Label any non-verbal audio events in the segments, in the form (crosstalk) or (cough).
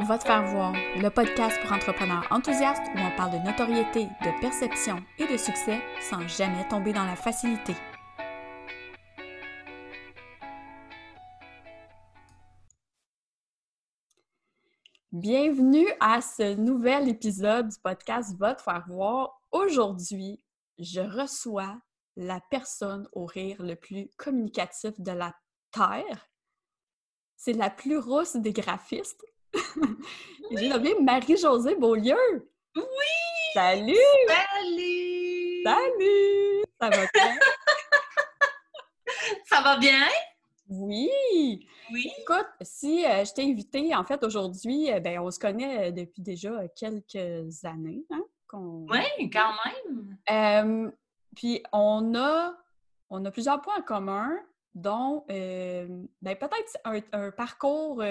Va te faire voir, le podcast pour entrepreneurs enthousiastes où on parle de notoriété, de perception et de succès sans jamais tomber dans la facilité. Bienvenue à ce nouvel épisode du podcast Va te faire voir. Aujourd'hui, je reçois la personne au rire le plus communicatif de la Terre. C'est la plus rousse des graphistes. J'ai nommé Marie-Josée Beaulieu. Oui! Salut! Salut! Salut! Ça va bien? (laughs) Ça va bien? Oui! Oui. Écoute, si euh, je t'ai invité, en fait, aujourd'hui, euh, ben, on se connaît euh, depuis déjà quelques années. Hein, qu'on- Oui, quand même. Euh, puis on a, on a plusieurs points en commun, dont ben, peut-être un, un parcours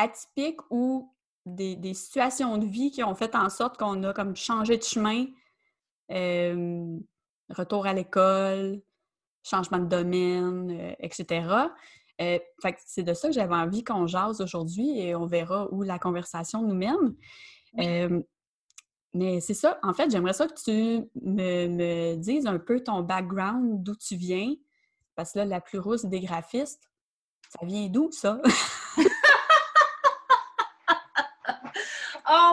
euh, atypique ou des, des situations de vie qui ont fait en sorte qu'on a comme changé de chemin, euh, retour à l'école, changement de domaine, euh, etc. Euh, c'est de ça que j'avais envie qu'on jase aujourd'hui et on verra où la conversation nous mène. Euh, mais c'est ça, en fait, j'aimerais ça que tu me, me dises un peu ton background, d'où tu viens, parce que là, la plus rousse des graphistes, ça vient d'où ça? (laughs)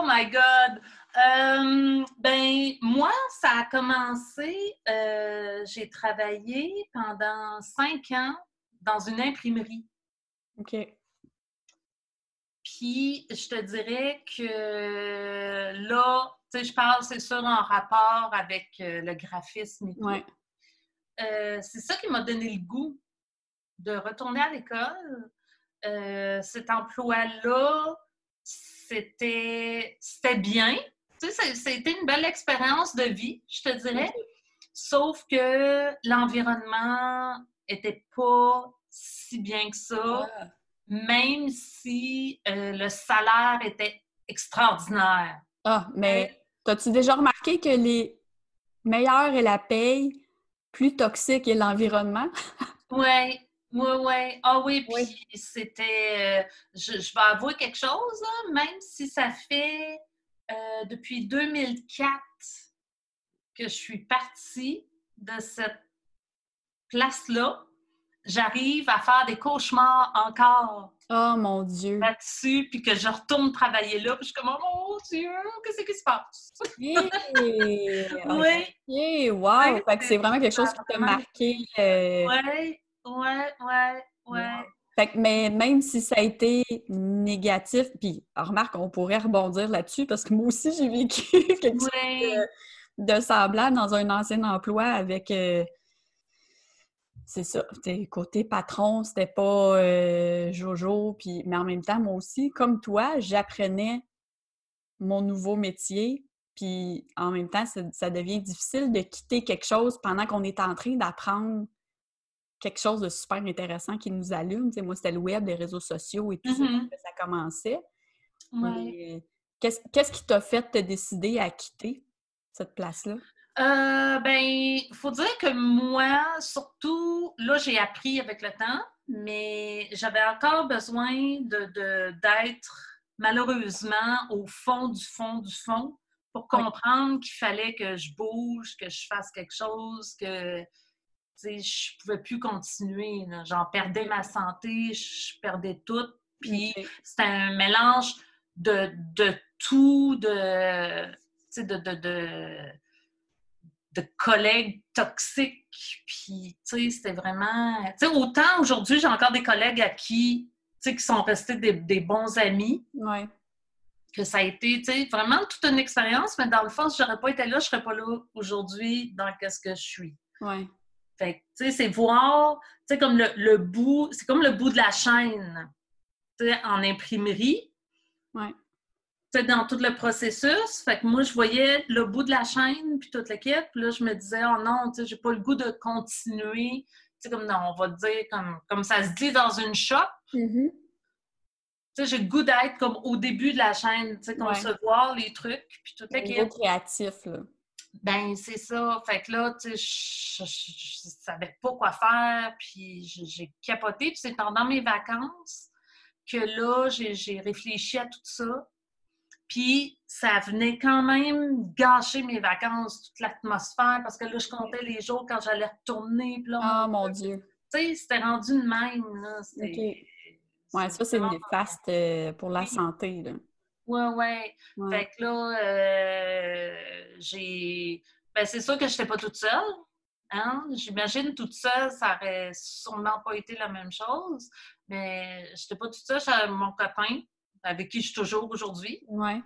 Oh my God! Euh, ben, moi, ça a commencé, euh, j'ai travaillé pendant cinq ans dans une imprimerie. OK. Puis, je te dirais que là, tu sais, je parle, c'est sûr, en rapport avec euh, le graphisme et tout. Ouais. Euh, c'est ça qui m'a donné le goût de retourner à l'école. Cet emploi-là, c'était c'était bien. Tu sais, ça- c'était une belle expérience de vie, je te dirais. Sauf que l'environnement était pas si bien que ça, même si euh, le salaire était extraordinaire. Ah, mais as-tu déjà remarqué que les meilleurs est la paye, plus toxique est l'environnement? (laughs) Oui, oui, oui. Ah oui, puis Oui. c'était. euh, je, je vais avouer quelque chose, là, même si ça fait euh, depuis 2004 que je suis partie de cette place-là, j'arrive à faire des cauchemars encore Oh mon Dieu! là-dessus, puis que je retourne travailler là, puis je suis comme, oh mon Dieu, qu'est-ce qui se passe? (laughs) Oui, wow! Fait que c'est vraiment quelque chose qui t'a marqué. euh, oui, oui, oui, oui. Fait que, mais même si ça a été négatif, puis remarque, on pourrait rebondir là-dessus parce que moi aussi, j'ai vécu (laughs) quelque chose Oui, de semblable dans un ancien emploi avec. euh, c'est ça. Côté patron, c'était pas euh, Jojo, puis, mais en même temps, moi aussi, comme toi, j'apprenais mon nouveau métier, puis en même temps, ça, ça devient difficile de quitter quelque chose pendant qu'on est en train d'apprendre quelque chose de super intéressant qui nous allume. T'sais, moi, c'était le web, les réseaux sociaux et tout ça, Mhm. que ça commençait. Mais Qu'est-ce qu'est-ce qui t'a fait te décider à quitter cette place-là? Euh, ben, il faut dire que moi, surtout, là, j'ai appris avec le temps, mais j'avais encore besoin de, de- d'être malheureusement au fond du fond du fond pour Oui. comprendre qu'il fallait que je bouge, que je fasse quelque chose, que je pouvais plus continuer. J'en perdais ma santé, je perdais tout. Puis c'était un mélange de, de tout, de, de, de, de, de collègues toxiques. Puis, tu sais, c'était vraiment... Tu sais, autant aujourd'hui, j'ai encore des collègues à qui, tu sais, qui sont restés des, des bons amis, Ouais. que ça a été, tu sais, vraiment toute une expérience, mais dans le fond, si j'aurais pas été là, je serais pas là aujourd'hui dans qu'est-ce que je suis. Ouais. Fait tu sais, c'est voir, tu sais, comme le, le bout, c'est comme le bout de la chaîne, tu sais, en imprimerie. Ouais. Tu sais, dans tout le processus. Fait que moi, je voyais le bout de la chaîne, puis toute l'équipe. Puis là, je me disais, oh non, tu sais, j'ai pas le goût de continuer. Tu sais, comme, on va dire, comme, comme ça se dit dans une shop. Mhm. Tu sais, j'ai le goût d'être comme au début de la chaîne, tu sais, Ouais. concevoir les trucs, puis toute l'équipe. créatif, là. Ben, c'est ça. Fait que là, tu sais, je, je savais pas quoi faire, puis j'ai capoté. Puis c'est pendant mes vacances que là, j'ai réfléchi à tout ça. Puis ça venait quand même gâcher mes vacances, toute l'atmosphère, parce que là, je comptais les jours quand j'allais retourner. Ah, mon Dieu! Tu sais, c'était rendu de même. Là. OK. Ouais, ça, c'est néfaste euh, pour la santé. Là. Ouais, ouais, ouais. Fait que là, euh, j'ai. Ben, c'est sûr que je n'étais pas toute seule. Hein? J'imagine toute seule, ça aurait sûrement pas été la même chose. Mais je n'étais pas toute seule, j'avais mon copain, avec qui je suis toujours aujourd'hui. Ouais.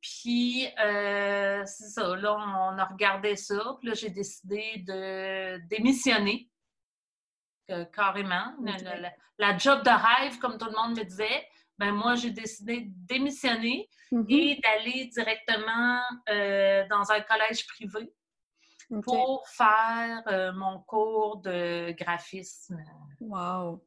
Puis, euh, c'est ça, là, on a regardé ça. Puis là, j'ai décidé de démissionner. carrément. La, job de rêve, comme tout le monde me disait, ben moi, j'ai décidé de démissionner mm-hmm. et d'aller directement euh, dans un collège privé pour faire euh, mon cours de graphisme. Wow!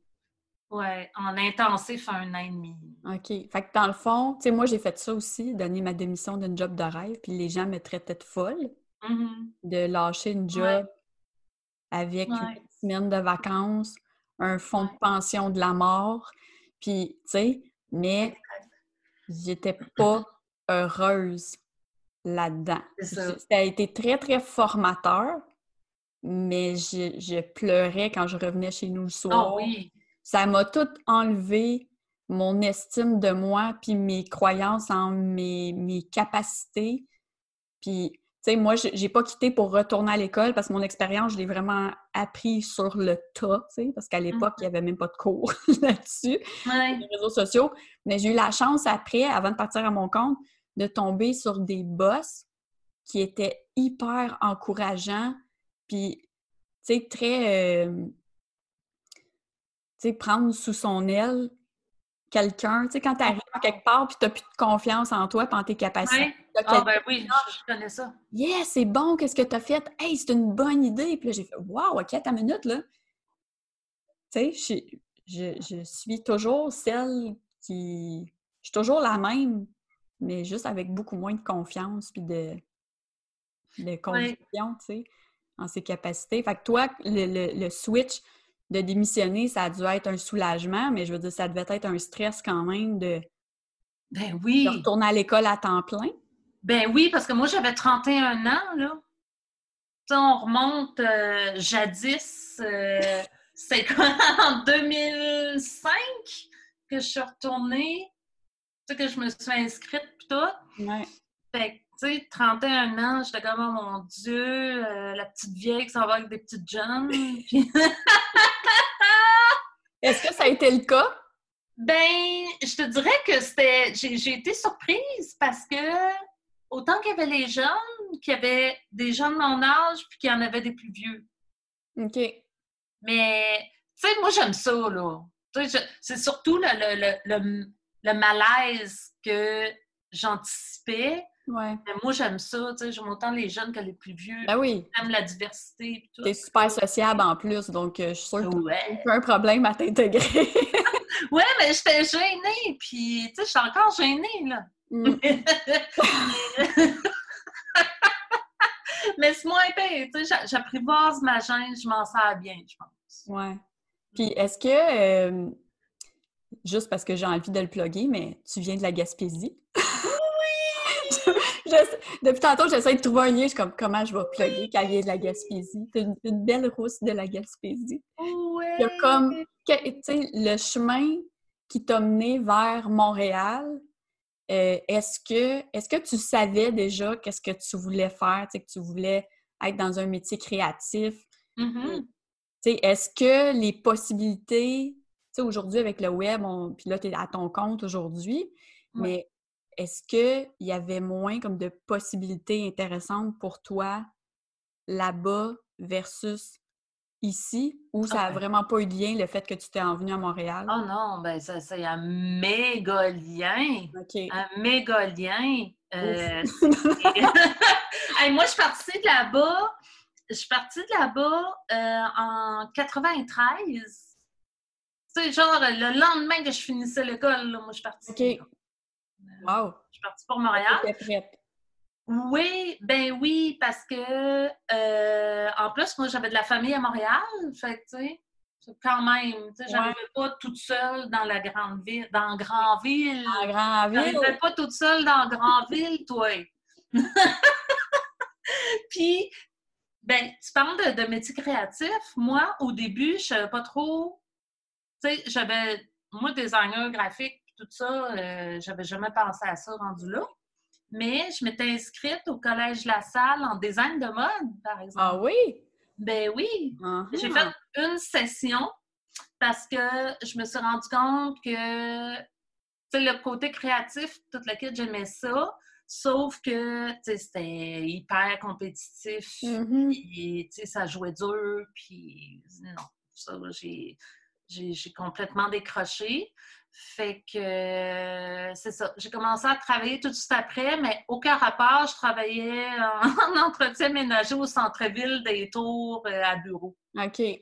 Ouais, en intensif un an et demi. OK. Fait que dans le fond, tu sais, moi, j'ai fait ça aussi, donner ma démission d'une job de rêve, puis les gens me traitaient de folle mm-hmm. de lâcher une job avec une semaine de vacances, un fonds de pension de la mort, puis, tu sais, mais j'étais pas heureuse là-dedans. Ça. a été très, très formateur, mais je, pleurais quand je revenais chez nous le ah soir. oui. Ça m'a tout enlevé mon estime de moi, puis mes croyances en mes, mes capacités. Puis, sais, moi, j'ai pas quitté pour retourner à l'école parce que mon expérience, je l'ai vraiment appris sur le tas, parce qu'à l'époque, il n'y avait même pas de cours (laughs) là-dessus, les réseaux sociaux. Mais j'ai eu la chance après, avant de partir à mon compte, de tomber sur des boss qui étaient hyper encourageants, puis, tu sais, très... Euh, tu sais, prendre sous son aile quelqu'un, tu sais, quand tu arrives quelque part puis tu n'as plus de confiance en toi et en tes capacités. Ah, ben oui, je, connais ça. Yeah, c'est bon, qu'est-ce que tu as fait? Hey, c'est une bonne idée. Puis là, j'ai fait, wow, OK, ta minute, là. Tu sais, je, je, suis toujours celle qui. Je suis toujours la même, mais juste avec beaucoup moins de confiance puis de, de conviction, tu sais, en ses capacités. Fait que toi, le, le, switch de démissionner, ça a dû être un soulagement, mais je veux dire, ça devait être un stress quand même de, ben oui. de retourner à l'école à temps plein. Ben oui, parce que moi, j'avais 31 ans, là. sais, on remonte euh, jadis, euh, c'est quoi, (laughs) en 2005 que je suis retournée que je me suis inscrite pis tout. Ouais. Fait que, tu sais, 31 ans, j'étais comme, oh mon Dieu, euh, la petite vieille qui s'en va avec des petites jeunes. (laughs) Est-ce que ça a été le cas? Ben, je te dirais que c'était. J'ai été surprise parce que autant qu'il y avait les jeunes, qu'il y avait des jeunes de mon âge, puis qu'il y en avait des plus vieux. OK. Mais, tu sais, moi, j'aime ça, là. C'est surtout le, le, le malaise que j'anticipais. Ouais. Mais moi, j'aime ça, tu sais, j'aime autant les jeunes que les plus vieux. Ben oui. J'aime la diversité tout. T'es super sociable en plus, donc euh, je suis sûre que ouais. un problème à t'intégrer. (laughs) ouais, mais j'étais gênée, puis, tu sais, je suis encore gênée, là. Mm. (laughs) mais c'est moins pire, tu sais, j'apprivoise ma gêne, je m'en sers bien, je pense. Ouais. Puis, est-ce que... Euh, juste parce que j'ai envie de le plugger, mais tu viens de la Gaspésie? Depuis tantôt, j'essaie de trouver un lien. Je suis comme, comment je vais plugger qu'elle vient de la Gaspésie? C'est une, belle rousse de la Gaspésie. Il y a comme, tu sais, le chemin qui t'a mené vers Montréal. Euh, est-ce que, est que tu savais déjà qu'est-ce que tu voulais faire, que tu voulais être dans un métier créatif? Mm-hmm. Est-ce que les possibilités aujourd'hui, avec le web, puis là, tu es à ton compte aujourd'hui, mais est-ce qu'il y avait moins comme de possibilités intéressantes pour toi là-bas versus ici, ou ça n'a vraiment pas eu de lien le fait que tu t'es envenu à Montréal? Oh non, ben ça, c'est un méga lien. Un méga lien. Euh, (laughs) (laughs) moi, je suis partie de là-bas. Je suis partie de là-bas euh, en 93 sais, genre, le lendemain que je finissais l'école, moi, je suis partie. Wow. Je suis partie pour Montréal. Oui, ben oui, parce que, euh, en plus, moi, j'avais de la famille à Montréal. Fait tu sais, quand même. Tu sais, j'arrivais pas toute seule dans la grande ville, dans grande ville. En grand ville. J'arrivais pas toute seule dans grande ville, toi. (laughs) Puis, ben, tu parles de, de métier créatif. Moi, au début, je savais pas trop. Tu sais, j'avais. Moi, designer graphique, tout ça, euh, j'avais jamais pensé à ça rendu là. Mais je m'étais inscrite au Collège La Salle en design de mode, par exemple. Ah oui? Ben oui. Ah. J'ai fait une session parce que je me suis rendu compte que tu sais, le côté créatif, toute la kit, j'aimais ça. Sauf que tu sais, c'était hyper compétitif. Puis, tu sais, ça jouait dur. Puis non, ça, j'ai, j'ai, complètement décroché. Fait que euh, c'est ça. J'ai commencé à travailler tout de suite après, mais aucun rapport. Je travaillais en, (laughs) en entretien ménager au centre-ville des Tours euh, à bureau. OK. Fait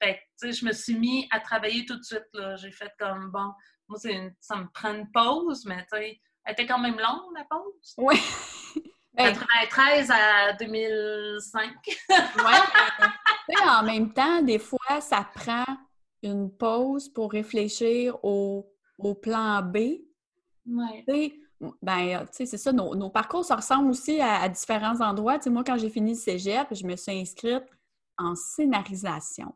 que, tu sais, je me suis mis à travailler tout de suite. J'ai fait comme, bon, moi, c'est une- ça me prend une pause, mais tu sais, elle était quand même longue, la pause. Oui. (laughs) Ben, 93 à 2005. ouais, tu sais, en même temps, des fois, ça prend une pause pour réfléchir au, au plan B. Ouais. Ben, sais, c'est ça, nos, nos parcours se ressemblent aussi à, à différents endroits. Moi, quand j'ai fini le cégep, je me suis inscrite en scénarisation.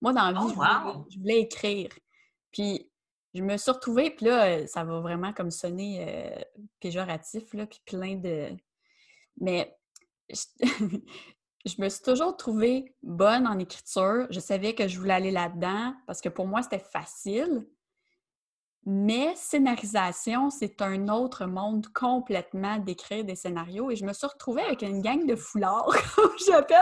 Moi, dans la vie, Oh, je, voulais, wow! je voulais écrire. Puis, je me suis retrouvée, puis là, euh, ça va vraiment comme sonner euh, péjoratif, là, puis plein de... Mais je... (laughs) je me suis toujours trouvée bonne en écriture. Je savais que je voulais aller là-dedans parce que pour moi, c'était facile. Mais scénarisation, c'est un autre monde complètement d'écrire des scénarios. Et je me suis retrouvée avec une gang de foulards, (laughs) comme j'appelle.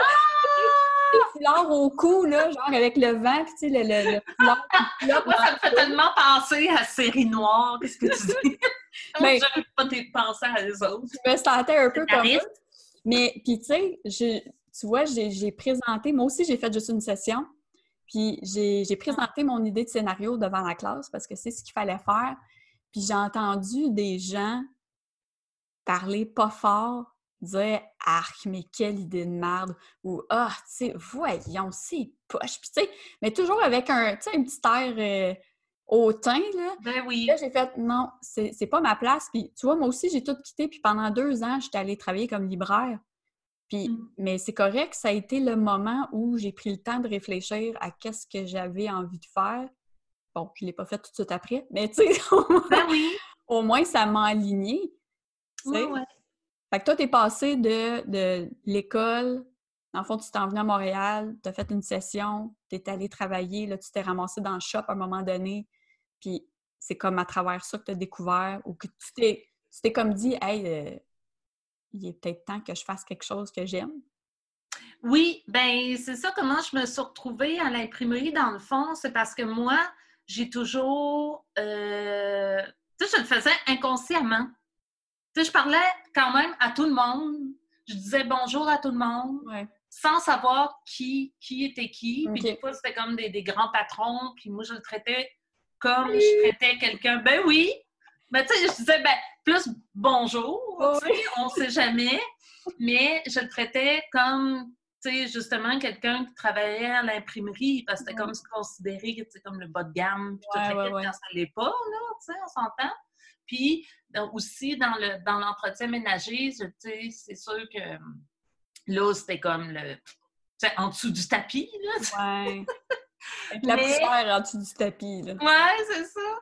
Des foulards au cou, là, genre avec le vent, puis tu sais, le, le, le foulard Moi, ça me fait tellement penser à série noire. Qu'est-ce que tu dis? (laughs) Ben- J'arrive pas de penser à eux autres. je me sentais un peu comme. Scénariste? Mais, puis tu sais, j'ai- tu vois, j'ai présenté, moi aussi, j'ai fait juste une session, puis j'ai présenté mon idée de scénario devant la classe parce que c'est ce qu'il fallait faire. Puis j'ai entendu des gens parler pas fort, dire « Arc, mais quelle idée de merde! » ou « Ah, tu sais, voyons, c'est poche! » Puis tu sais, mais toujours avec un, petit air euh, hautain, là. Ben oui. Là, j'ai fait non, c'est c'est pas ma place. Puis tu vois, moi aussi, j'ai tout quitté. Puis pendant deux ans, j'étais allée travailler comme libraire. Puis, Mm. mais c'est correct, ça a été le moment où j'ai pris le temps de réfléchir à qu'est-ce que j'avais envie de faire. Bon, je l'ai pas fait tout de suite après, mais tu sais, (laughs) au moins- Ben oui. au moins, ça m'a aligné. sais. Ouais. Fait que toi, t'es passé de, de l'école, dans le fond, tu t'es envenu à Montréal, t'as fait une session, t'es allé travailler, là, tu t'es ramassé dans le shop à un moment donné, puis c'est comme à travers ça que t'as découvert, ou que tu t'es, tu t'es comme dit, « Hey, euh, il est peut-être temps que je fasse quelque chose que j'aime. Oui, ben c'est ça comment je me suis retrouvée à l'imprimerie dans le fond, c'est parce que moi, j'ai toujours euh, tu sais, je le faisais inconsciemment. Tu sais, je parlais quand même à tout le monde. Je disais bonjour à tout le monde Ouais. sans savoir qui, qui était qui. Puis des fois, c'était comme des, des grands patrons, puis moi, je le traitais comme je traitais quelqu'un. Ben oui! Ben tu sais, je disais, ben, plus bonjour, on sait jamais. Mais je le traitais comme, tu sais, justement, quelqu'un qui travaillait à l'imprimerie, parce que c'était comme se sais, comme le bas de gamme, puis Ouais, la ouais, ouais. quand ça l'est pas, là, tu sais, on s'entend. Puis euh, aussi, dans le dans l'entretien ménager, c'est sûr que là, c'était comme le, tu sais, en dessous du tapis, là, (laughs) la poussière en dessous du tapis, là. Ouais, c'est ça.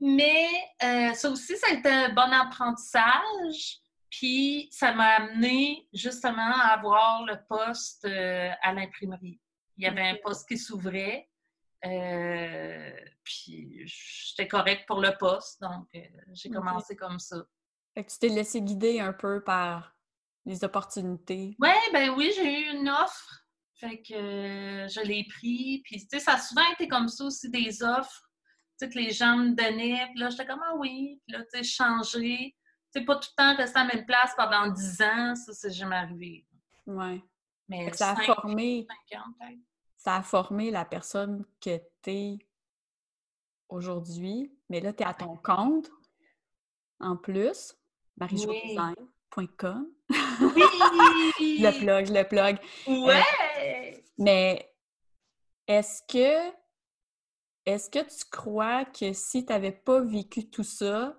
Mais euh, ça aussi, ça a été un bon apprentissage. Puis ça m'a amené justement à avoir le poste euh, à l'imprimerie. Il y avait un poste qui s'ouvrait. euh, puis j'étais correcte pour le poste, donc j'ai commencé comme ça. Fait que tu t'es laissé guider un peu par les opportunités. Ouais, ben oui, j'ai eu une offre. Fait que je l'ai pris. Puis, tu sais, ça a souvent été comme ça aussi, des offres. Tu que les gens me donnaient. Puis là, j'étais comme, ah oui. Puis là, tu sais, changer. Tu sais, pas tout le temps rester à la même place pendant 10 ans. Ça, c'est jamais arrivé. Ouais. Mais ça a cinq- formé, ans, ça a formé la personne que t'es aujourd'hui. Mais là, t'es à ton compte. En plus, marijoudesign.com. Oui! (laughs) Le plug, le plug. Ouais! Mais est-ce que est-ce que tu crois que si tu n'avais pas vécu tout ça,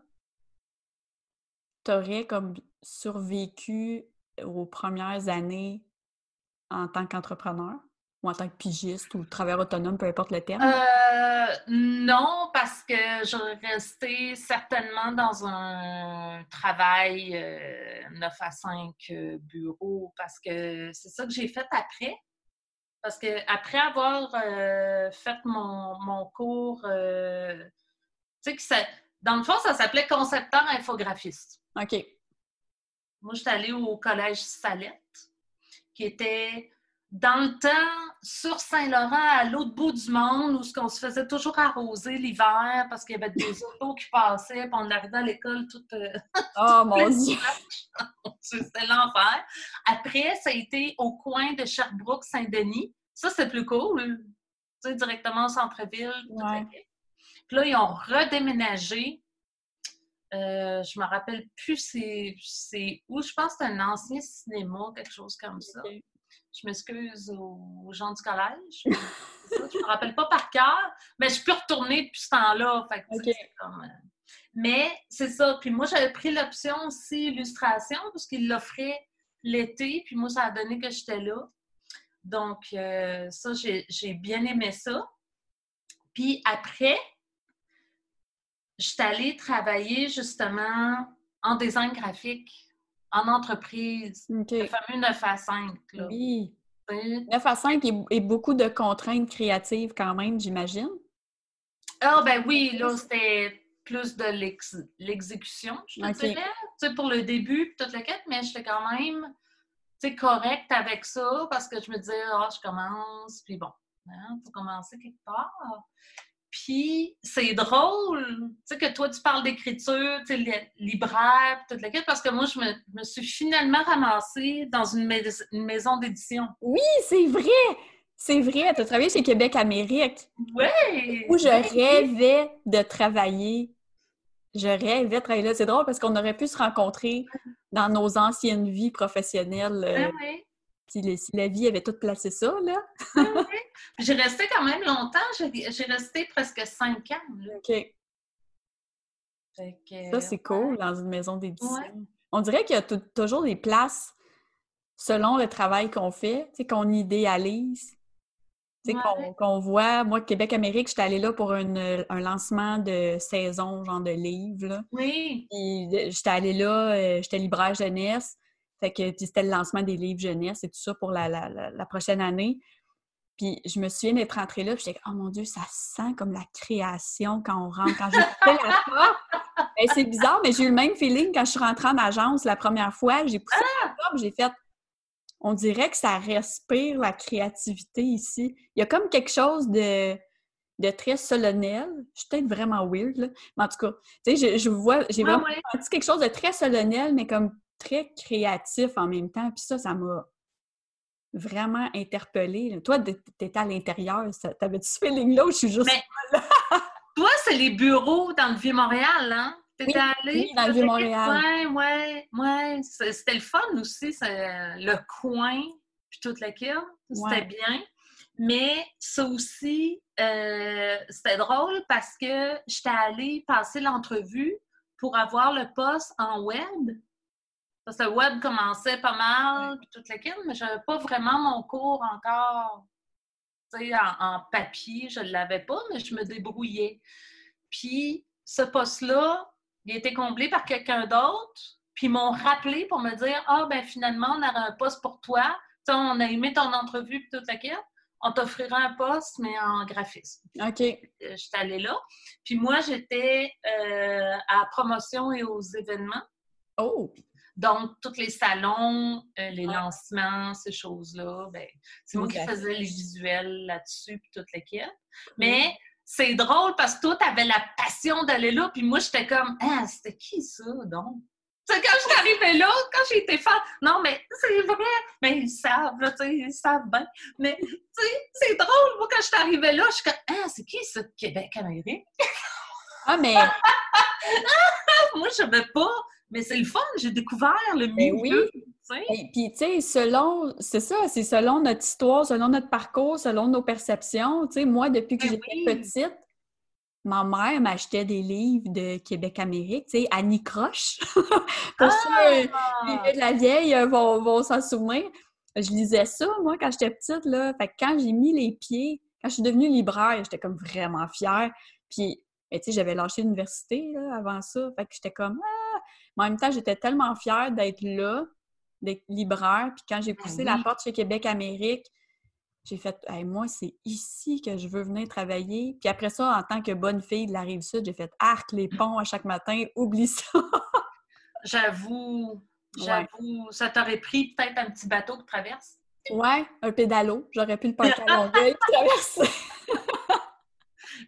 tu aurais comme survécu aux premières années en tant qu'entrepreneur? ou en tant que pigiste ou travailleur autonome, peu importe le terme? Euh, non, parce que j'aurais resté certainement dans un travail 9 euh, à 5 euh, bureaux parce que c'est ça que j'ai fait après. Parce que après avoir fait mon, cours, tu sais que ça, dans le fond, ça s'appelait concepteur infographiste. OK. Moi, j'étais allée au collège Salette, qui était dans le temps, sur Saint-Laurent, à l'autre bout du monde, où on se faisait toujours arroser l'hiver parce qu'il y avait des (laughs) autos qui passaient, puis on arrivait à l'école toute. Euh, (laughs) oh mon Dieu! C'était (laughs) l'enfer. Après, ça a été au coin de Sherbrooke-Saint-Denis. Ça, c'est plus cool. Tu sais, directement au centre-ville. Puis là, ils ont redéménagé. Euh, je me rappelle plus c'est où. Je pense que c'est un ancien cinéma, quelque chose comme ça. Je m'excuse aux gens du collège. je ne me rappelle pas par cœur, mais je peux retourner depuis ce temps-là. Euh, mais c'est ça. Puis moi, j'avais pris l'option aussi illustration parce qu'il l'offrait l'été. Puis moi, ça a donné que j'étais là. Donc, euh, ça, j'ai bien aimé ça. Puis après, je suis allée travailler justement en design graphique en entreprise. Le fameux 9 à 5. Oui. 9 à 5 et, beaucoup de contraintes créatives quand même, j'imagine. Ah, ben oui, là, c'était plus de l'exécution, je te dirais. Tu sais, pour le début, toute la quête, mais j'étais quand même, tu sais, correcte avec ça parce que je me disais, ah, je commence, puis bon, il hein, faut commencer quelque part. Puis c'est drôle, tu sais, que toi, tu parles d'écriture, tu sais, libraire, toute la quête, parce que moi, je me, suis finalement ramassée dans une, maison d'édition. Oui, c'est vrai! C'est vrai, tu as travaillé chez Québec Amérique. Oui! Où je rêvais de travailler. Je rêvais de travailler là. C'est drôle parce qu'on aurait pu se rencontrer dans nos anciennes vies professionnelles. Euh, ah oui si, la vie avait tout placé ça, là. J'ai resté quand même longtemps. J'ai resté presque cinq ans. OK. ça, c'est cool dans une maison d'édition. On dirait qu'il y a toujours des places selon le travail qu'on fait, qu'on idéalise. Qu'on voit, moi, Québec-Amérique, j'étais allée là pour un lancement de saison, genre de livre. Oui. J'étais allée là, euh, j'étais libraire jeunesse. Fait que c'était le lancement des livres jeunesse et tout ça pour la, prochaine année. Puis je me souviens d'être rentrée là, puis j'étais oh mon Dieu, ça sent comme la création quand on rentre. Quand j'ai poussé la (laughs) porte, ben, c'est bizarre, mais j'ai eu le même feeling quand je suis rentrée en agence la première fois. J'ai poussé la ah! porte, j'ai fait on dirait que ça respire la créativité ici. Il y a comme quelque chose de, de très solennel. Je suis peut-être vraiment weird, là. Mais en tout cas, tu sais, je, vois, j'ai vraiment senti quelque chose de très solennel, mais comme très créatif en même temps. Puis ça, ça m'a vraiment interpellée. Toi, tu étais à l'intérieur. T'avais-tu ce feeling-là ou je suis juste. (laughs) toi, c'est les bureaux dans le Vieux-Montréal, hein? T'étais allée? Oui, dans le Vieux-Montréal. Oui, oui, oui. C'était le fun aussi, le coin, puis toute la C'était bien. Mais ça aussi, euh, c'était drôle parce que j'étais allée passer l'entrevue pour avoir le poste en web. Parce que le web commençait pas mal, puis toute la kit, mais je n'avais pas vraiment mon cours encore en, en papier. Je ne l'avais pas, mais je me débrouillais. Puis ce poste-là, il a été comblé par quelqu'un d'autre. Puis ils m'ont rappelé pour me dire Ah, ben finalement, on a un poste pour toi. on a aimé ton entrevue, puis toute la quête. On t'offrira un poste, mais en graphisme. OK. Euh, j'étais allée là. Puis moi, j'étais euh, à promotion et aux événements. Oh! Donc, tous les salons, euh, les lancements, ces choses-là, ben, c'est moi qui faisais les visuels là-dessus, puis toute l'équipe. Mais c'est drôle parce que toi, tu avais la passion d'aller là, puis moi, j'étais comme, ah, c'était qui ça, donc? C'est quand je suis arrivée là, quand j'ai été fan, non, mais c'est vrai, mais ils savent, sais, ils savent bien. Mais, tu sais, c'est drôle, moi, quand je suis arrivée là, je suis comme, ah, c'est qui ce Québec-Amérique? Ah, mais. (laughs) moi, je ne savais pas. Mais c'est le fun, j'ai découvert le ben milieu. sais. Puis, tu sais, selon, c'est ça, c'est selon notre histoire, selon notre parcours, selon nos perceptions. Tu sais, moi, depuis que Ben j'étais oui. petite, ma mère m'achetait des livres de Québec-Amérique, tu sais, Annie Croche. (laughs) Pour ceux, euh, les Ah! vieux de la vieille euh, vont, vont s'en souvenir. Je lisais ça, moi, quand j'étais petite, là. Fait que quand j'ai mis les pieds, quand je suis devenue libraire, j'étais comme vraiment fière. Puis, ben, tu sais, j'avais lâché l'université, là, avant ça. Fait que j'étais comme, ah! Mais en même temps, j'étais tellement fière d'être là, d'être libraire. Puis quand j'ai poussé la oui. porte chez Québec-Amérique, j'ai fait, Hey, moi, c'est ici que je veux venir travailler. Puis après ça, en tant que bonne fille de la Rive-Sud, j'ai fait arc les ponts à chaque matin, oublie ça. (laughs) J'avoue, Ouais. j'avoue, ça t'aurait pris peut-être un petit bateau qui traverse? Ouais, un pédalo. J'aurais pu le parker à (laughs) Longueuil traverser.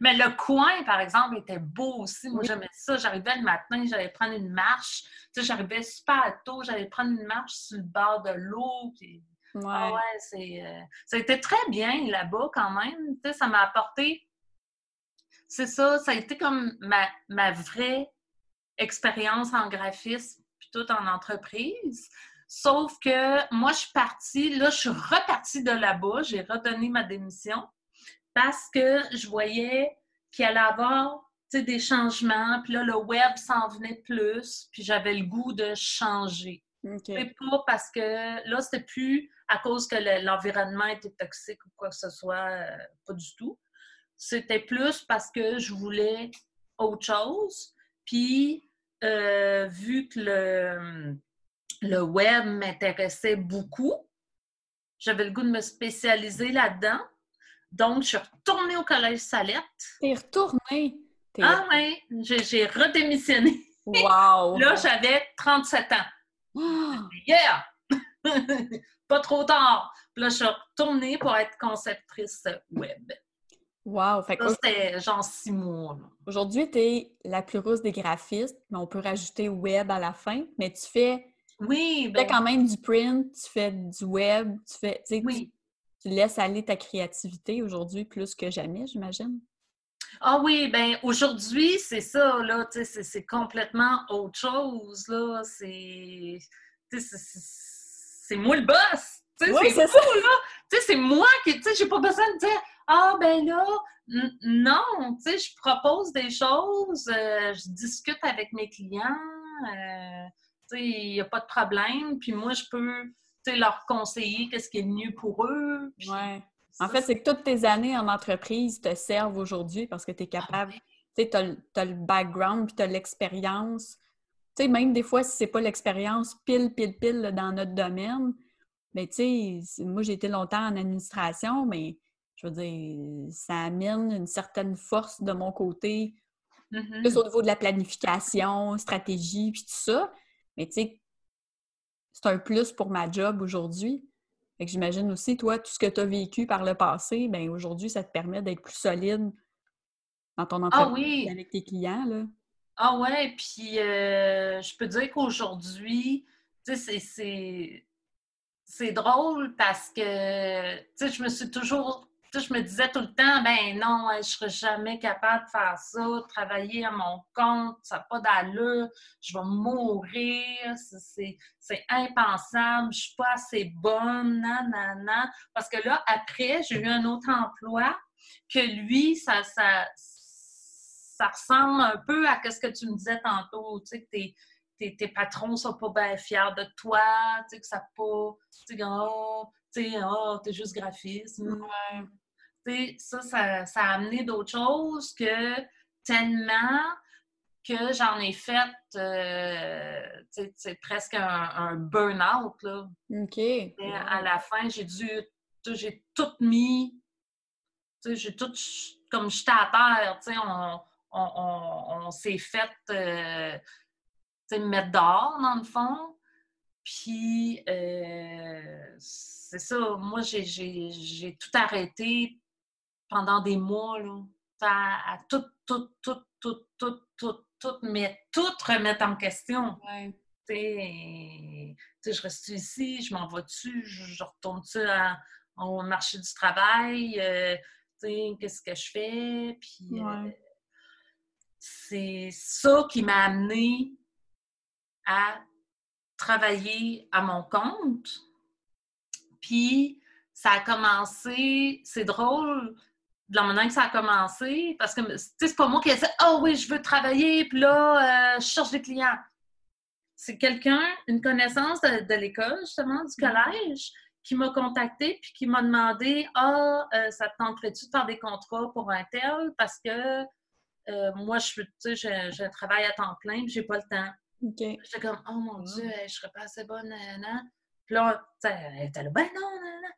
Mais le coin, par exemple, était beau aussi. Moi, Oui. j'aimais ça. J'arrivais le matin, j'allais prendre une marche. Tu sais, j'arrivais super tôt, j'allais prendre une marche sur le bord de l'eau. Puis... Ouais. Ah ouais, c'est, euh, ça a été très bien là-bas quand même. Tu sais, ça m'a apporté. C'est ça, ça a été comme ma, ma vraie expérience en graphisme, puis tout en entreprise. Sauf que moi, je suis partie, là, je suis repartie de là-bas, j'ai redonné ma démission parce que je voyais qu'il allait y avoir des changements, puis là, le web s'en venait plus, puis j'avais le goût de changer. OK. C'est pas parce que là, c'était plus à cause que le- l'environnement était toxique ou quoi que ce soit, euh, pas du tout. C'était plus parce que je voulais autre chose. Puis, euh, vu que le, le web m'intéressait beaucoup, j'avais le goût de me spécialiser là-dedans. Donc, je suis retournée au Collège Salette. T'es retourné. T'es... Ah ouais, j'ai j'ai redémissionné. Wow! (laughs) Là, j'avais 37 ans. Ah! Yeah! (laughs) pas trop tard. Puis là, je suis retournée pour être conceptrice web. Wow! Fait que Ça, c'était genre six mois. aujourd'hui, t'es la plus rousse des graphistes, mais on peut rajouter web à la fin. Mais tu fais, Oui, tu fais ben, quand même du print, tu fais du web, tu fais, tu tu- oui. Tu laisses aller ta créativité aujourd'hui plus que jamais, j'imagine? Ah oui, ben aujourd'hui, c'est ça, là, tu sais, c'est- complètement autre chose, là. C'est. c'est- moi le boss! Tu sais, Oui, c'est ça! fou, là! Tu sais, c'est moi qui. Tu sais, j'ai pas besoin de dire Ah, ben là, non, tu sais, je propose des choses, euh, je discute avec mes clients, euh, tu sais, il n'y a pas de problème, puis moi, je peux, leur conseiller qu'est-ce qui est le mieux pour eux. puis Ouais. En fait, c'est que toutes tes années en entreprise te servent aujourd'hui parce que tu es capable, tu sais, tu as, le background puis tu as l'expérience. Tu sais, même des fois, si c'est pas l'expérience pile, pile, pile là, dans notre domaine, mais tu sais, moi, j'ai été longtemps en administration, mais je veux dire, ça amène une certaine force de mon côté, Mhm. plus au niveau de la planification, stratégie, puis tout ça. Mais tu sais, c'est un plus pour ma job aujourd'hui. Fait que j'imagine aussi, toi, tout ce que tu as vécu par le passé, ben aujourd'hui, ça te permet d'être plus solide dans ton Ah entreprise oui. avec tes clients. Là. Ah ouais, puis euh, je peux dire qu'aujourd'hui, tu sais, c'est- c'est drôle parce que, tu sais, je me suis toujours, je me disais tout le temps, ben non, hein, je serais jamais capable de faire ça, de travailler à mon compte, ça n'a pas d'allure, je vais mourir, c'est- impensable, je suis pas assez bonne, nanana. Parce que là, après, j'ai eu un autre emploi que lui, ça, ça, ça ressemble un peu à ce que tu me disais tantôt, tu sais, que tes, tes, tes patrons sont pas bien fiers de toi, tu sais, que ça pas, tu sais, oh, tu sais, oh, t'es juste graphiste. Ça, ça, ça a amené d'autres choses que tellement que j'en ai fait, euh, c'est presque un, un burn-out, là. OK. Et à la fin, j'ai dû, j'ai tout mis, j'ai tout, comme j'étais à terre, tu sais, on, on, on- on s'est fait, euh, mettre dehors, dans le fond. Puis, euh, c'est ça, moi, j'ai tout arrêté pendant des mois, là, à, à tout, tout, tout, tout, tout, tout, tout, mais tout remettre en question Ouais. tu sais, tu sais, je reste ici, je m'en vais dessus, je, je retourne-tu au marché du travail, euh, tu sais, qu'est-ce que je fais, puis euh, c'est ça qui m'a amené à travailler à mon compte. Puis, ça a commencé, c'est drôle, de la manière que ça a commencé, parce que c'est pas moi qui ai dit Oh oui, je veux travailler, puis là, euh, je cherche des clients. C'est quelqu'un, une connaissance de, l'école, justement, du mm-hmm. collège, qui m'a contacté puis qui m'a demandé Ah, euh, ça te tenterait-tu de faire des contrats pour un tel? Parce que euh, moi, je sais, j'ai un travail à temps plein, puis j'ai pas le temps. J'étais comme Oh mon Dieu, je serais pas assez bonne, nan. Puis là, elle était là, ben non, non, non.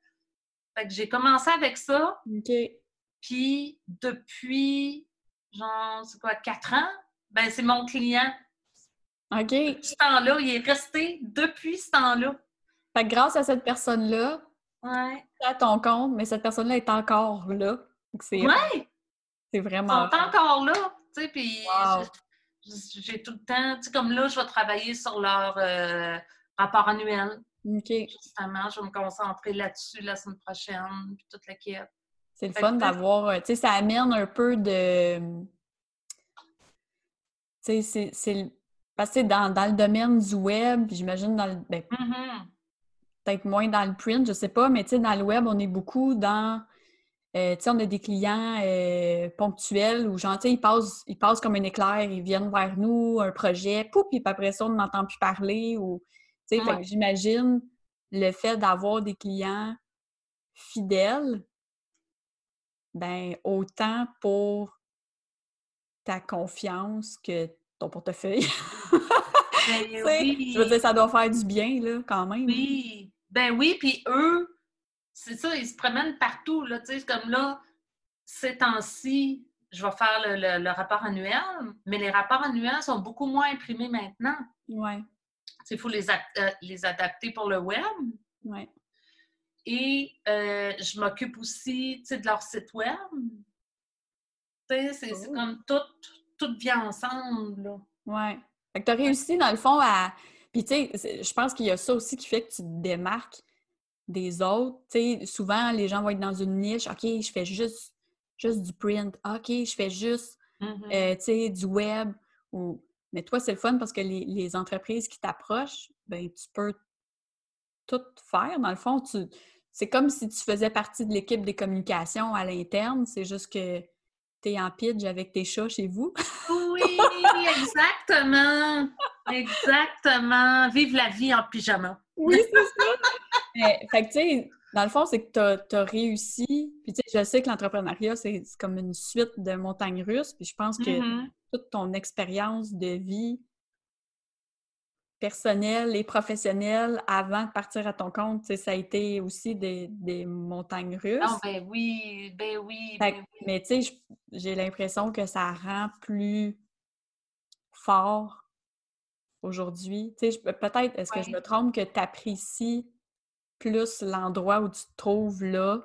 Fait que j'ai commencé avec ça. Puis depuis, genre, c'est quoi, quatre ans, ben c'est mon client. OK. Depuis ce temps-là, il est resté depuis ce temps-là. Fait que grâce à cette personne-là, ouais. à ton compte, mais cette personne-là est encore là. C'est ouais. C'est vraiment. Ils sont encore là, tu sais, puis j'ai tout le temps, tu sais, comme là, je vais travailler sur leur euh, rapport annuel. OK. Justement, je vais me concentrer là-dessus la semaine prochaine, puis toute la quête. C'est le fun d'avoir, euh, tu sais, ça amène un peu de... Tu sais, c'est... Parce que dans, dans, le domaine du web, j'imagine dans le... Ben, mm-hmm. Peut-être moins dans le print, je sais pas, mais tu sais, dans le web, on est beaucoup dans... Euh, tu sais, on a des clients euh, ponctuels où, genre, tu sais, ils passent, ils passent comme un éclair, ils viennent vers nous, un projet, pouf, puis après ça, on n'entend plus parler. Ou, tu sais, j'imagine le fait d'avoir des clients fidèles, ben autant pour ta confiance que ton portefeuille. ben, (laughs) oui. Je veux dire, ça doit faire du bien, là, quand même. Oui. Ben oui, puis eux, c'est ça, ils se promènent partout, là, tu sais, comme là, ces temps-ci, je vais faire le, rapport annuel, mais les rapports annuels sont beaucoup moins imprimés maintenant. Ouais. Il faut les, euh, les adapter pour le web. Ouais. Et euh, je m'occupe aussi de leur site web. C'est oh. comme tout, tout vient ensemble. Là. Ouais. Fait que tu as réussi, dans le fond, à. Puis, tu sais, je pense qu'il y a ça aussi qui fait que tu te démarques des autres. Tu sais, souvent, les gens vont être dans une niche. OK, je fais juste, juste du print. OK, je fais juste, mm-hmm. euh, tu sais, du web. Ou... Mais toi, c'est le fun parce que les, les entreprises qui t'approchent, ben tu peux tout faire. Dans le fond, tu c'est comme si tu faisais partie de l'équipe des communications à l'interne. C'est juste que tu es en pitch avec tes chats chez vous. oui, (laughs) exactement. Exactement. Vive la vie en pyjama. Oui, c'est ça. fait que, tu sais, dans le fond, c'est que tu as, réussi. Puis, tu sais, je sais que l'entrepreneuriat, c'est comme une suite de montagnes russes. Puis, je pense que mm-hmm. toute ton expérience de vie personnel et professionnel avant de partir à ton compte, ça a été aussi des, montagnes russes. Ah ben oui, ben oui. Ben mais tu sais, j'ai l'impression que ça rend plus fort aujourd'hui. Tu sais, peut-être, est-ce que je me trompe que tu apprécies plus l'endroit où tu te trouves là?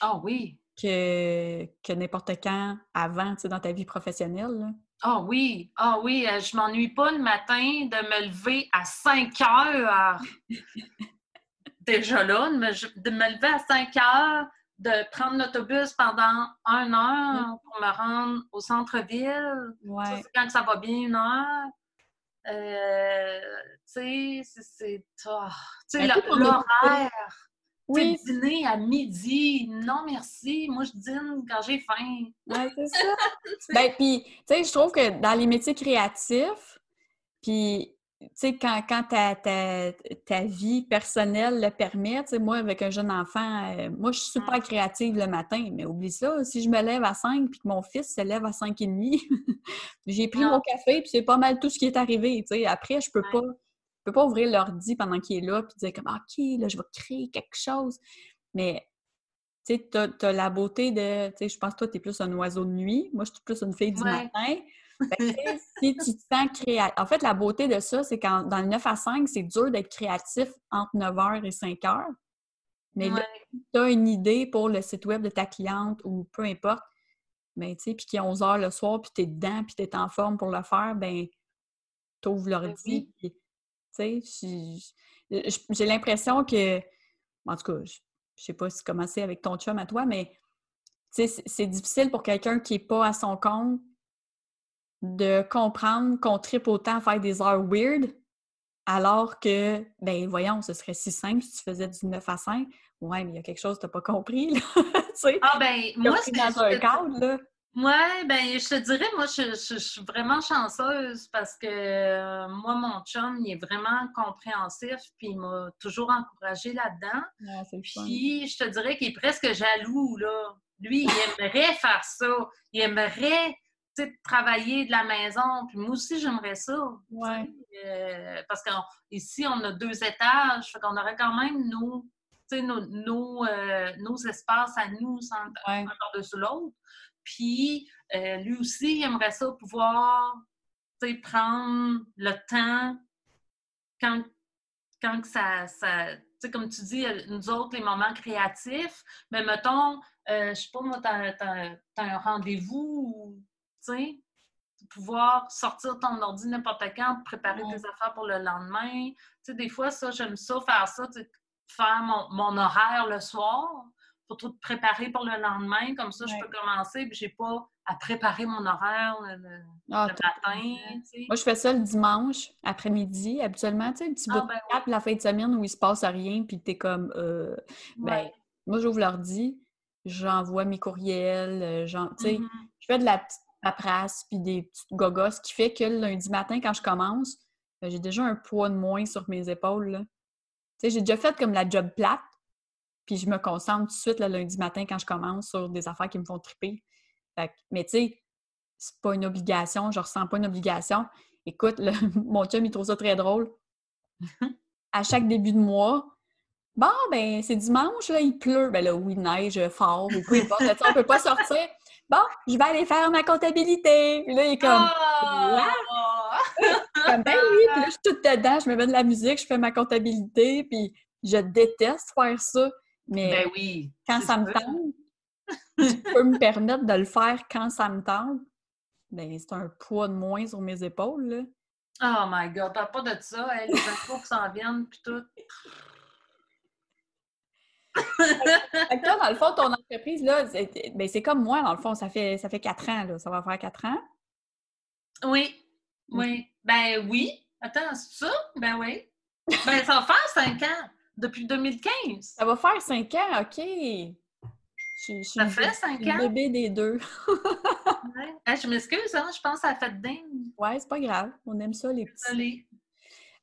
Ah oui. Que, que n'importe quand avant, tu sais, dans ta vie professionnelle? Ah oui, ah oui, euh, je m'ennuie pas le matin de me lever à 5 heures. (laughs) Déjà là, de me, lever à 5 heures, de prendre l'autobus pendant une heure pour me rendre au centre-ville. Ouais. quand ça va bien une heure. Euh, tu sais, c'est. Oh, tu sais, l'horaire. Oui. Dîner à midi. Non, merci. Moi, je dîne quand j'ai faim. Oui, c'est ça. (laughs) ben, puis, tu sais, je trouve que dans les métiers créatifs, puis, tu sais, quand, quand ta, ta, vie personnelle le permet, tu sais, moi, avec un jeune enfant, euh, moi, je suis super créative le matin, mais oublie ça, si je me lève à 5 puis que mon fils se lève à 5 et demi, (laughs) j'ai pris mon café puis c'est pas mal tout ce qui est arrivé, tu sais. Après, je peux pas peux pas ouvrir l'ordi pendant qu'il est là puis dire comme OK, là, je vais créer quelque chose. Mais tu sais, tu as, la beauté de. Tu sais, je pense que toi, tu es plus un oiseau de nuit. Moi, je suis plus une fille du matin. (laughs) si tu te sens créatif. En fait, la beauté de ça, c'est quand dans le 9 à 5, c'est dur d'être créatif entre 9h et 5h. Mais là, tu as une idée pour le site web de ta cliente ou peu importe, mais ben, tu sais, puis qu'il est 11h le soir, puis tu es dedans, puis tu es en forme pour le faire, ben tu ouvres ben l'ordi, j'ai l'impression que, en tout cas, je, sais pas si commencer avec ton chum à toi, mais c'est difficile pour quelqu'un qui n'est pas à son compte de comprendre qu'on tripe autant à faire des heures weird Alors que, ben voyons, ce serait si simple si tu faisais du 9 à 5. Ouais, mais il y a quelque chose que tu n'as pas compris, là. (laughs) ah ben, moi, c'est dans un cadre, là. Ouais, ben je te dirais, moi, je, suis vraiment chanceuse parce que euh, moi, mon chum, il est vraiment compréhensif, puis il m'a toujours encouragée là-dedans. puis je te dirais qu'il est presque jaloux, là. Lui, il aimerait (laughs) faire ça. Il aimerait travailler de la maison. Puis moi aussi, j'aimerais ça. Ouais. Euh, parce qu'ici, on a deux étages. Fait qu'on aurait quand même nos, nos, nos, euh, nos espaces à nous, sans un par-dessus l'autre. Puis euh, lui aussi, il aimerait ça pouvoir prendre le temps quand, quand ça, ça comme tu dis, nous autres, les moments créatifs, mais mettons, je sais pas, moi, tu as, un rendez-vous tu pouvoir sortir ton ordi n'importe quand, préparer tes affaires pour le lendemain. Tu sais, des fois, ça, j'aime ça, faire ça, faire mon, horaire le soir pour tout préparer pour le lendemain. Comme ça, je peux commencer, puis j'ai pas à préparer mon horaire le, ah, matin. Moi, je fais ça le dimanche après-midi, habituellement, tu sais, un petit ah, bout ben de la fin de semaine où il se passe rien, puis tu es comme, euh, ben, moi, j'ouvre l'ordi, j'envoie mes courriels, euh, tu sais, mm-hmm. je fais de la petite paperasse puis des petites gogos, qui fait que le lundi matin, quand je commence, ben, j'ai déjà un poids de moins sur mes épaules. J'ai déjà fait comme la job plate, puis je me concentre tout de suite le lundi matin quand je commence sur des affaires qui me font triper. mais tu sais, c'est pas une obligation, je ressens pas une obligation. Écoute, (laughs) mon chum, il trouve ça très drôle. (laughs) à chaque début de mois, bon, ben, c'est dimanche, là, il pleut. Ben là, oui, neige fort, ou peu importe. on peut pas sortir bon, je vais aller faire ma comptabilité. Puis là, il est comme, oh! (laughs) comme ben oui. Puis là, je suis toute dedans, je me mets de la musique, je fais ma comptabilité, puis je déteste faire ça. Mais ben oui, quand ça me tente, (laughs) je peux me permettre de le faire quand ça me tente. Ben, c'est un poids de moins sur mes épaules, là. Oh my God, parle pas de ça, hein, les qui s'en viennent, puis tout toi, dans le fond, ton entreprise, là, ben, c'est comme moi, dans le fond, ça fait, ça fait quatre ans, là. Ça va faire quatre ans. Oui. Oui. Ben oui. Attends, c'est ça? Ben oui. Ben, ça va faire cinq ans. Depuis 2015. Ça va faire cinq ans, OK. Je, ça fait cinq ans? Le bébé des deux. (laughs) ouais. je m'excuse, hein? je pense que ça a fait dingue. Ouais, c'est pas grave. On aime ça, les petits.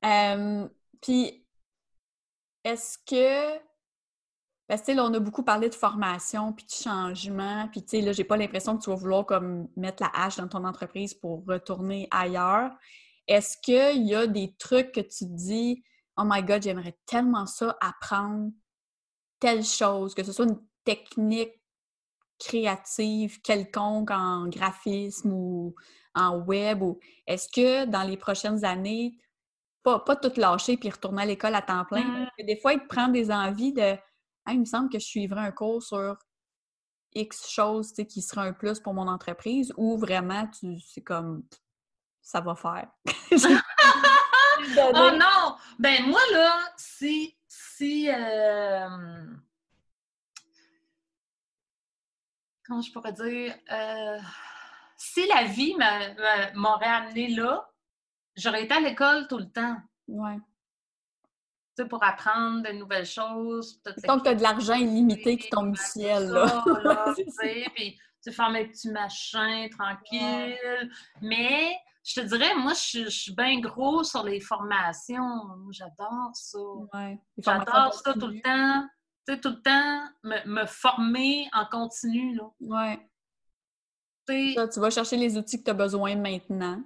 Euh, puis, est-ce que parce que, là, on a beaucoup parlé de formation, puis de changement, puis, tu sais, là, j'ai pas l'impression que tu vas vouloir, comme, mettre la hache dans ton entreprise pour retourner ailleurs. Est-ce qu'il y a des trucs que tu te dis, « Oh my God, j'aimerais tellement ça, apprendre telle chose, que ce soit une technique créative quelconque en graphisme ou en web, ou est-ce que dans les prochaines années, pas, pas tout lâcher puis retourner à l'école à temps plein, des fois, il te prend des envies de il me semble que je suivrais un cours sur X choses qui serait un plus pour mon entreprise ou vraiment tu c'est comme ça va faire. (laughs) (laughs) oh non! Ben moi là, si si euh... comment je pourrais dire euh... si la vie m'aurait amené là, j'aurais été à l'école tout le temps. Ouais pour apprendre de nouvelles choses. Donc, tu as de l'argent illimité qui tombe du ciel. Là. (laughs) puis tu fais mes petits machins tranquilles. Mais je te dirais, moi, je, suis bien gros sur les formations. J'adore ça. J'adore ça tout le temps. Tu sais, tout le temps, me, former en continu. Là. Ouais. tu vas chercher les outils que tu as besoin maintenant.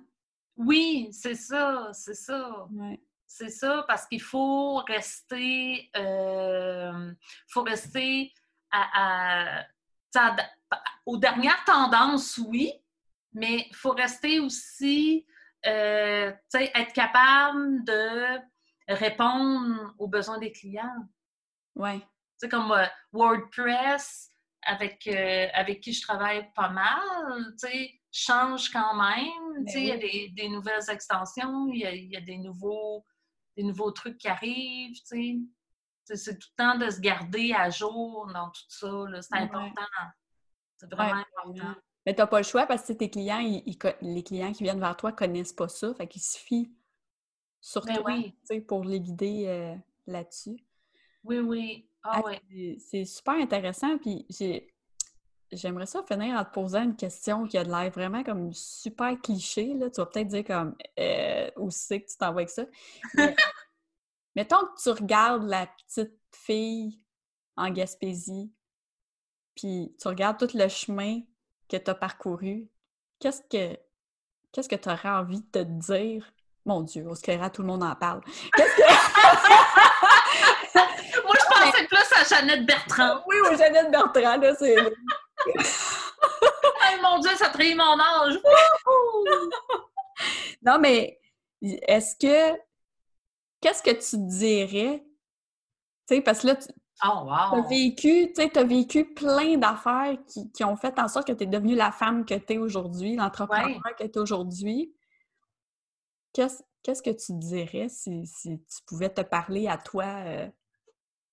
Oui, c'est ça, c'est ça. Ouais. C'est ça, parce qu'il faut rester, euh, faut rester à, aux dernières tendances, oui, mais il faut rester aussi, euh, être capable de répondre aux besoins des clients. Oui. C'est comme euh, WordPress, avec, avec qui je travaille pas mal, tu sais, change quand même. Ben il y a des, nouvelles extensions, il y a des nouveaux des nouveaux trucs qui arrivent, tu sais. C'est tout le temps de se garder à jour dans tout ça. C'est important. C'est vraiment important. Mais tu n'as pas le choix parce que tes clients, les clients qui viennent vers toi ne connaissent pas ça. Fait qu'il suffit sur Ben toi, oui. pour les guider euh, là-dessus. Oui, oui. Ah Ah, ouais. c'est- super intéressant, puis j'ai... J'aimerais ça finir en te posant une question qui a de l'air vraiment comme super cliché, là. Tu vas peut-être dire comme euh, où c'est que tu t'en vas avec ça. Mais (laughs) mettons que tu regardes la petite fille en Gaspésie, puis tu regardes tout le chemin que tu as parcouru, qu'est-ce que qu'est-ce que tu aurais envie de te dire? Mon Dieu, au Sclérat, tout le monde en parle. Qu'est-ce que... (laughs) Moi, je pensais plus à Jeannette Bertrand. oui, ou Jeannette Bertrand, là, c'est... (laughs) Hey, mon Dieu, ça trahit mon âge. Non, mais est-ce que... Qu'est-ce que tu dirais? Tu sais, parce que là, tu Oh, as wow. vécu, tu sais, t'as vécu plein d'affaires qui, qui ont fait en sorte que tu es devenue la femme que tu es aujourd'hui, l'entrepreneur que tu es aujourd'hui. Qu'est-ce que tu dirais si, si tu pouvais te parler à toi euh,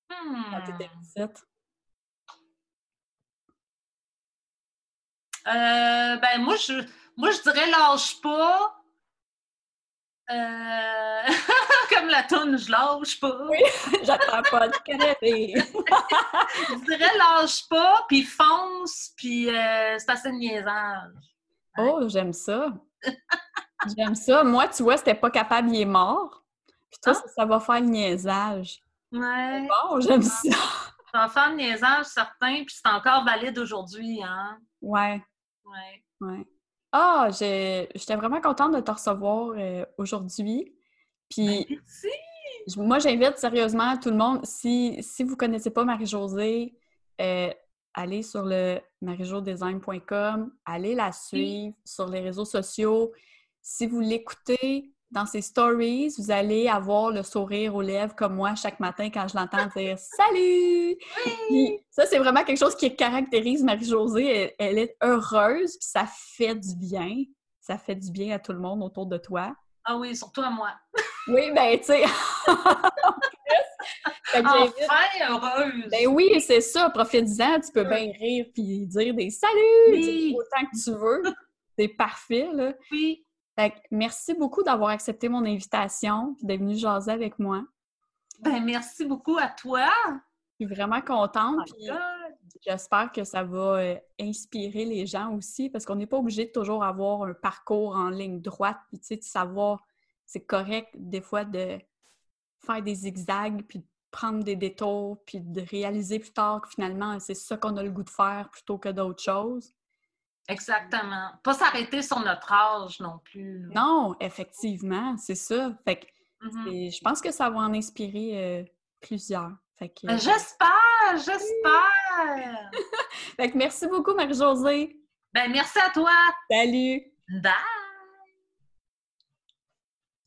quand tu étais Hmm. petite? Euh, ben, moi, je, moi, je dirais lâche pas. Euh, (laughs) Comme la toune, je lâche pas. Oui. (laughs) J'attends pas de canapé. (laughs) Je dirais lâche pas, puis fonce, puis euh, c'est assez de niaisage. Oh, j'aime ça. J'aime ça. Moi, tu vois, c'était pas capable, il est mort. Puis toi, Ah. ça, ça va faire le niaisage. Ouais. Bon, j'aime ça. Ça va faire de niaisage, certain, puis c'est encore valide aujourd'hui, hein? Ouais, Ouais. ouais. Ah, j'étais vraiment contente de te recevoir euh, aujourd'hui. Puis Ben, merci! moi, j'invite sérieusement tout le monde, si, si vous ne connaissez pas Marie-Josée, euh, allez sur le marijodesign.com, allez la suivre sur les réseaux sociaux. Si vous l'écoutez dans ses stories, vous allez avoir le sourire aux lèvres comme moi chaque matin quand je l'entends dire Salut! Puis ça, c'est vraiment quelque chose qui caractérise Marie-Josée. Elle, elle est heureuse, puis ça fait du bien. Ça fait du bien à tout le monde autour de toi. Ah oui, surtout à moi. Oui, ben, tu sais. (laughs) Enfin heureuse! ben oui, c'est ça, profite-en, tu peux bien rire puis dire des saluts Oui. autant que tu veux. C'est parfait, là. Oui. Fait que merci beaucoup d'avoir accepté mon invitation puis d'être venu jaser avec moi. Ben, merci beaucoup à toi! Je suis vraiment contente. Oh. J'espère que ça va euh, inspirer les gens aussi, parce qu'on n'est pas obligé de toujours avoir un parcours en ligne droite, puis tu sais, de savoir, c'est correct des fois de faire des zigzags, puis de prendre des détours, puis de réaliser plus tard que finalement, c'est ça qu'on a le goût de faire plutôt que d'autres choses. Exactement. Pas s'arrêter sur notre âge non plus. Non, effectivement, c'est ça. Fait que Mhm. et je pense que ça va en inspirer euh, plusieurs. Fait que, Ben, J'espère, j'espère. (laughs) fait que merci beaucoup, Marie-Josée. Ben, merci à toi. Salut! Bye!